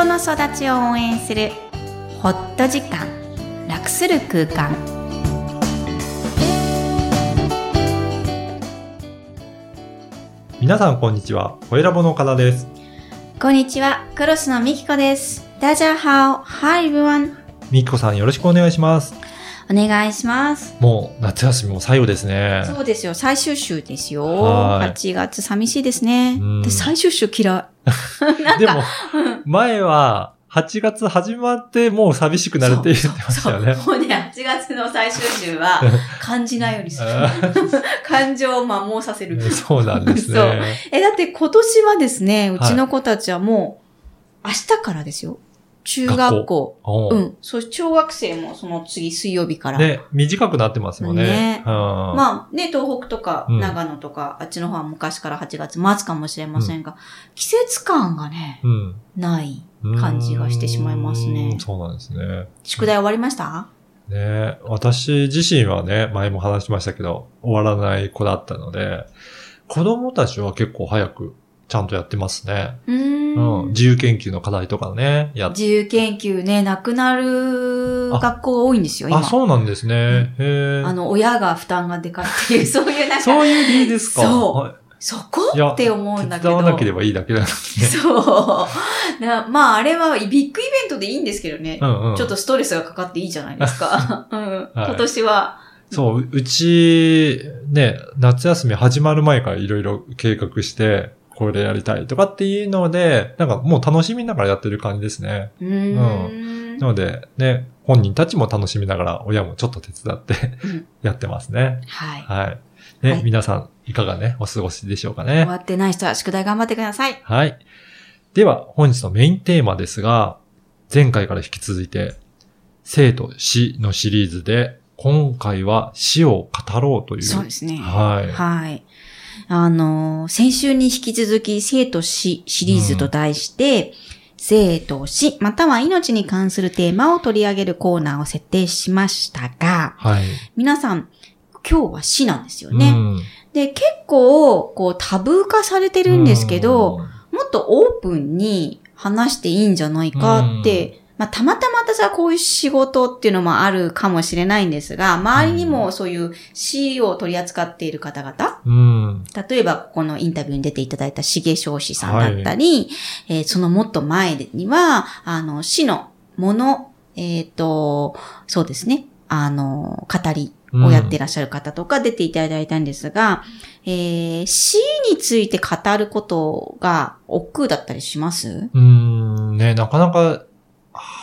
人の育ちを応援するホット時間楽する空間皆さんこんにちは。ホエラボの岡田です。こんにちはクロスのみきこですダジャハオ Hi everyone みきこさんよろしくお願いします。お願いしますもう夏休みも最後ですね。そうですよ最終週ですよはい8月寂しいですねうんで最終週嫌い でもか、前は8月始まってもう寂しくなるって言ってましたよね。そうもうね、8月の最終週は 感じないようにする。感情を摩耗させる。そうなんですそうね。え、だって今年はですね、うちの子たちはもう、明日からですよ。中学校。おううん。そして小学生もその次水曜日から。ね、短くなってますよね。ねうんまあね、東北とかうん長野とか、あっちの方は昔から8月末かもしれませんが、季節感がね、うんない感じがしてしまいますうねん。そうなんですね。宿題終わりました？ね私自身はね、前も話しましたけど、終わらない子だったので、子供たちは結構早くちゃんとやってますね。うーうん。ん。自由研究の課題とかね、やっ自由研究ね、なくなる学校が多いんですよ、今。あ、そうなんですね。へえ。あの、親が負担がでかいっていう、そういうなんか、そういう理由ですか？そうはいそこ？って思うんだけど。手伝わなければいいだけなのにね。そう。なまあ、あれはビッグイベントでいいんですけどね。うんうん。ちょっとストレスがかかっていいじゃないですか。うんはい今年は。そう、ううち、ね、夏休み始まる前からいろいろ計画して、これやりたいとかっていうので、なんかもう楽しみながらやってる感じですね。うーん。なので、ね、本人たちも楽しみながら、親もちょっと手伝ってうんやってますね。はい。はい。ね、はい皆さん、いかがね、お過ごしでしょうか終ね。わってない人は宿題頑張ってください。はい。では、本日のメインテーマですが、前回から引き続いて、生と死のシリーズで、今回は死を語ろうという。そうですね。はい。はい。あのー先週に引き続き、生と死シリーズと題して、生と死、または命に関するテーマを取り上げるコーナーを設定しましたが、はい。皆さん、今日は死なんですよね。うんで、結構、こう、タブー化されてるんですけど、、もっとオープンに話していいんじゃないかって、まあ、たまたま私はこういう仕事っていうのもあるかもしれないんですが、周りにもそういう死を取り扱っている方々、うん。例えばここのインタビューに出ていただいた重翔士さんだったり、えーそのもっと前には、あの、死のもの、えっ、と、そうですね、あの、語りをやってらっしゃる方とか出ていただいたんですが、えー死について語ることが億劫だったりします？うん。ね、なかなか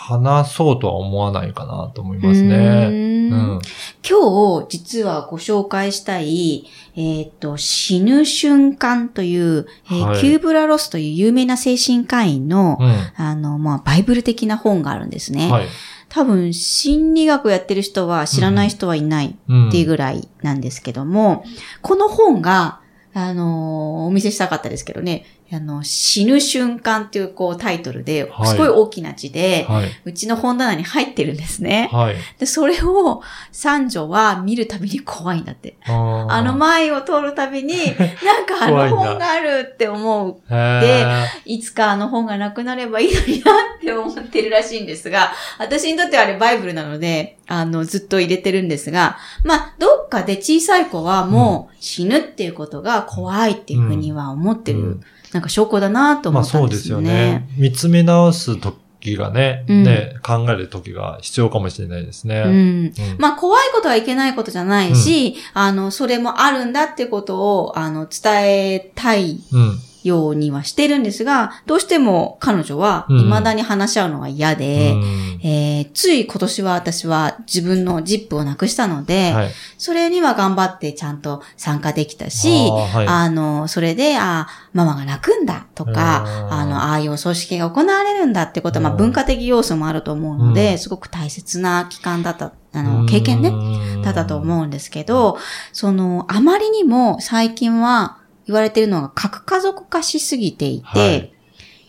話そうとは思わないかなと思いますうね。ーうんん。今日、実はご紹介したい、えっ、と、死ぬ瞬間という、えーはいキューブラ・ロスという有名な精神科医の、うん。あの、まあ、バイブル的な本があるんですね。はい。多分、心理学をやってる人は知らない人はいないうんっていうぐらいなんですけども、この本が、あのーお見せしたかったですけどね、あの、死ぬ瞬間っていうこうタイトルで、はいすごい大きな字で、はい。うちの本棚に入ってるんですね。はい。で、それを三女は見るたびに怖いんだって。あの前を通るたびに、なんかあの本があるって思う。へーいつかあの本がなくなればいいのになって思ってるらしいんですが、私にとってはあれバイブルなので、あの、ずっと入れてるんですが、まあ、どっかで小さい子はもう死ぬっていうことが怖いっていうふうには思ってる、うんなんか証拠だなと思ったまあそうんでよですすよね。ね。見つめ直す時がね、うんね、考える時が必要かもしれないですね。うん。うんまあ、怖いことはいけないことじゃないし、あの、それもあるんだってことを、あの、伝えたいうん。ようにはしてるんですが、どうしても彼女はうん。未だに話し合うのが嫌で、うん。えーつい今年は私は自分のジップをなくしたので、はい。それには頑張ってちゃんと参加できたし、あーはい。あの、それで、あママが泣くんだとか、うん。あの、ああいうお葬式が行われるんだってことは、まあうん。文化的要素もあると思うので、うん。すごく大切な期間だった、あの、経験ね、ねだったと思うんですけど、その、あまりにも最近は言われているのが核家族化しすぎていて、はい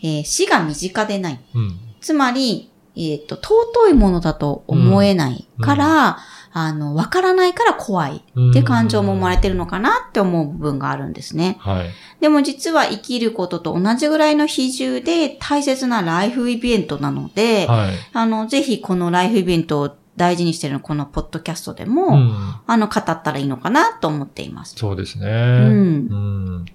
えー死が身近でない。うん。つまり、えっ、と、尊いものだと思えないから、あの、わからないから怖いって感情も生まれてるのかなって思う部分があるんですね。はい。でも実は生きることと同じぐらいの比重で大切なライフイベントなので、はい。あの、ぜひこのライフイベントを大事にしてるこのポッドキャストでも、うん。あの、語ったらいいのかなと思っています。そうですね。う。うんん。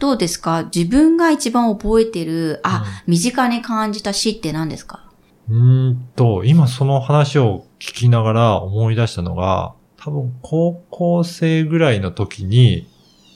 どうですか？自分が一番覚えてる、あ、うん身近に感じた死って何ですか？うーんと、今その話を聞きながら思い出したのが、多分高校生ぐらいの時に、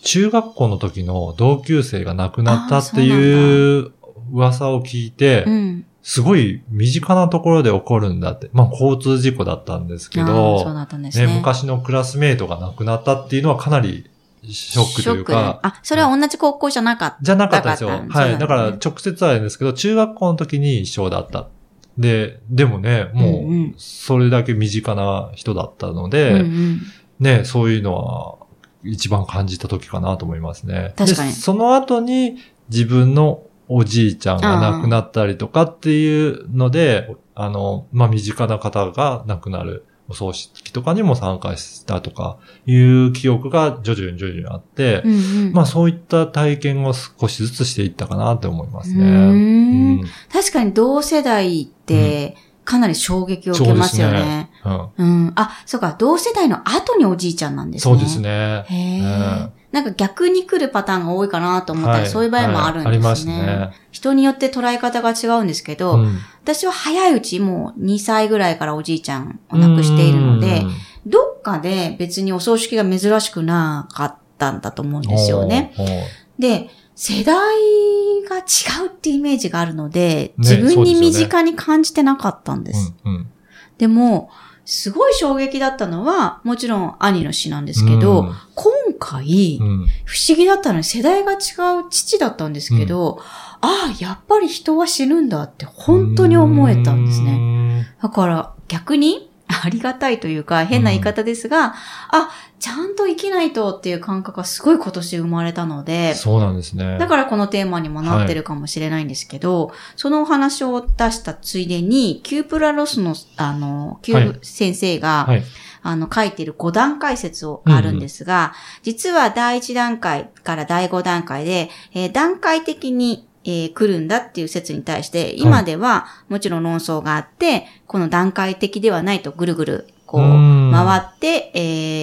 中学校の時の同級生が亡くなったっていう噂を聞いて、うん。すごい身近なところで起こるんだって。まあ交通事故だったんですけど、ね。ね、昔のクラスメイトが亡くなったっていうのはかなりショックというか、あ、それは同じ高校じゃなかった。じゃなかったですよ。はい。だから直接はあれですけど、中学校の時に一緒だった。で、でもね、もうそれだけ身近な人だったのうんで、うん。ね、そういうのは一番感じた時かなと思いますね。確かにでその後に自分のおじいちゃんが亡くなったりとかっていうので、あの、まあ、身近な方が亡くなるお葬式とかにも参加したとかいう記憶が徐々に徐々にあって、うんうん。まあそういった体験を少しずつしていったかなって思いますね。うーんうん確かに同世代って、かなり衝撃を受けますよそうですね。うんうん。あ、そうか、同世代の後におじいちゃんなんですね。そうです。ね。へえ、うんなんか逆に来るパターンが多いかなと思ったら、はいそういう場合もあるんですね。はいありますね人によって捉え方が違うんですけど、うん私は早いうちもう2歳ぐらいからおじいちゃんを亡くしているので、どっかで別にお葬式が珍しくなかったんだと思うんうんですよね。。で、世代が違うってイメージがあるので、ね自分に身近に感じてなかったんです。でも、すごい衝撃だったのは、もちろん兄の死なんですけど、うん今回、うん不思議だったのに世代が違う父だったんですけど、ああ、やっぱり人は死ぬんだって本当に思えたんですね。ね。だから逆にありがたいというか変な言い方ですが、あ、ちゃんと生きないとっていう感覚がすごい今年生まれたので、そうなんですね。だからこのテーマにもなってるかもしれないんですけど、そのお話を出したついでに、キューブラー・ロスの、あの、キュー先生が、はい。あの、書いてる5段階説をあるんですが、実は第1段階から第5段階で、えー段階的に、えー来るんだっていう説に対して、今ではもちろん論争があって、この段階的ではないとぐるぐる、こう、うん回って、え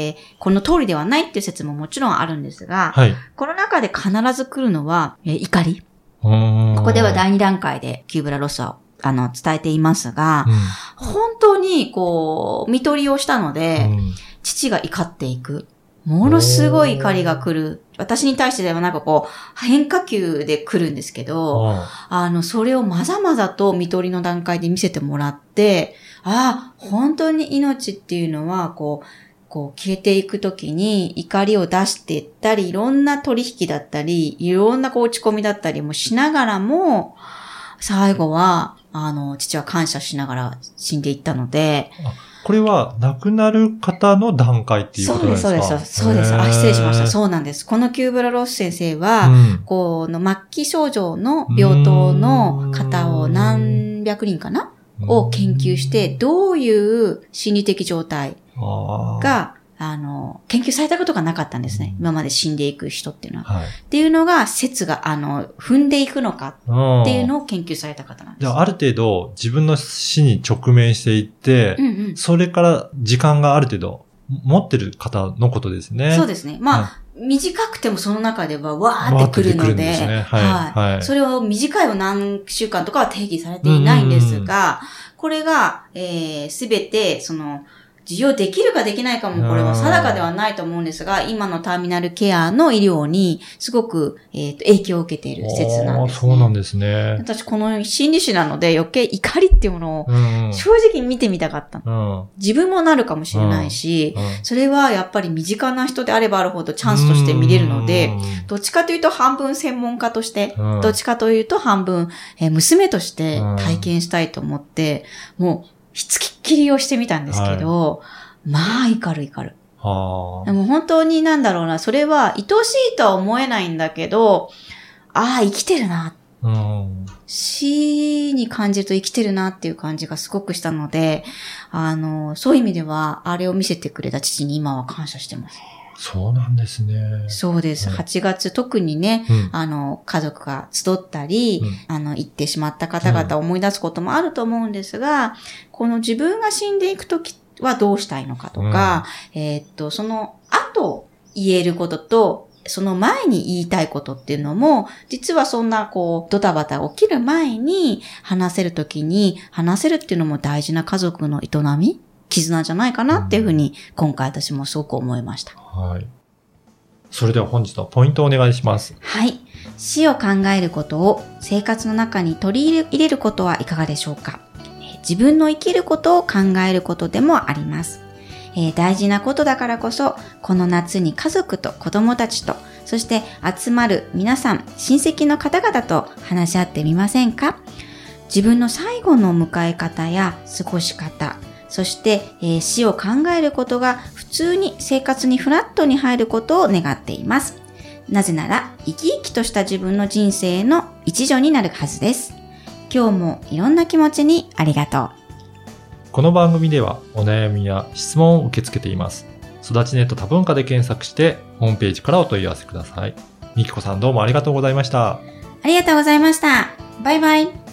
ーこの通りではないっていう説ももちろんあるんですが、はい。この中で必ず来るのは、えー怒り。こここでは第2段階でキューブラロスは、あの、伝えていますが、う本当に、こう、見取りをしたので、んうん父が怒っていく。ものすごい怒りが来る。私に対してではなんかこう、変化球で来るんですけど、ああの、それをまざまざと見取りの段階で見せてもらって、ああ、本当に命っていうのは、こう、こう消えていくときに怒りを出していったり、いろんな取引だったり、いろんなこう落ち込みだったりもしながらも、最後は、あの、父は感謝しながら死んでいったので、これは亡くなる方の段階っていうこそうです、となんですかそうです、そうです。あ、失礼しました。そうなんです。このキューブラロス先生は、うんこの末期症状の病棟の方を何百人かな？を研究して、どういう心理的状態が、あの、研究されたことがなかったんですね。今まで死んでいく人っていうのは。はい。っていうのが、説が、あの、踏んでいくのかっっていうのを研究された方なんです。じゃあ、ある程度自分の死に直面していって、うんうん。それから時間がある程度持ってる方のことですね。そうですね。まあ、短くてもその中ではわーってくるので、ですねはいはいそれを短いを何週間とかは定義されていないんですが、これが、えすべて、その、受容できるかできないかもこれは定かではないと思うんですが、今のターミナルケアの医療にすごく、えーと影響を受けている説なんです、ね。そうなんですね。私この心理師なので余計怒りっていうものをうんうん。正直見てみたかった。うん。自分もなるかもしれないし、うん。それはやっぱり身近な人であればあるほどチャンスとして見れるので、どっちかというと半分専門家として、うん。どっちかというと半分、えー娘として体験したいと思って、もう、ひつきっきりをしてみたんですけど、まあ、怒る怒る。あでも本当になんだろうな、それは愛しいとは思えないんだけど、ああ、生きてるな。ーうん死に感じると生きてるなっていう感じがすごくしたので、あの、そういう意味では、あれを見せてくれた父に今は感謝してます。そうなんですね。そうです。はい8月特にね、うん。あの、家族が集ったり、うんあの、行ってしまった方々を思い出すこともあると思うんですが、この自分が死んでいくときはどうしたいのかとか、えーっと、その後言えることと、その前に言いたいことっていうのも、実はそんなこう、ドタバタ起きる前に話せるときに話せるっていうのも大事な家族の営み絆じゃないかなっていうふうに、今回私もすごく思いました。はい。それでは本日のポイントをお願いします。はい。死を考えることを生活の中に取り入れることはいかがでしょうか？自分の生きることを考えることでもあります。えー大事なことだからこそ、この夏に家族と子供たちと、そして集まる皆さん、親戚の方々と話し合ってみませんか？自分の最後の迎え方や過ごし方、そして、えー死を考えることが普通に生活にフラットに入ることを願っています。なぜなら、生き生きとした自分の人生の一助になるはずです。今日もいろんな気持ちにありがとう。この番組ではお悩みや質問を受け付けています。育ちネット多文化で検索してホームページからお問い合わせください。みきこさんどうもありがとうございました。ありがとうございました。バイバイ。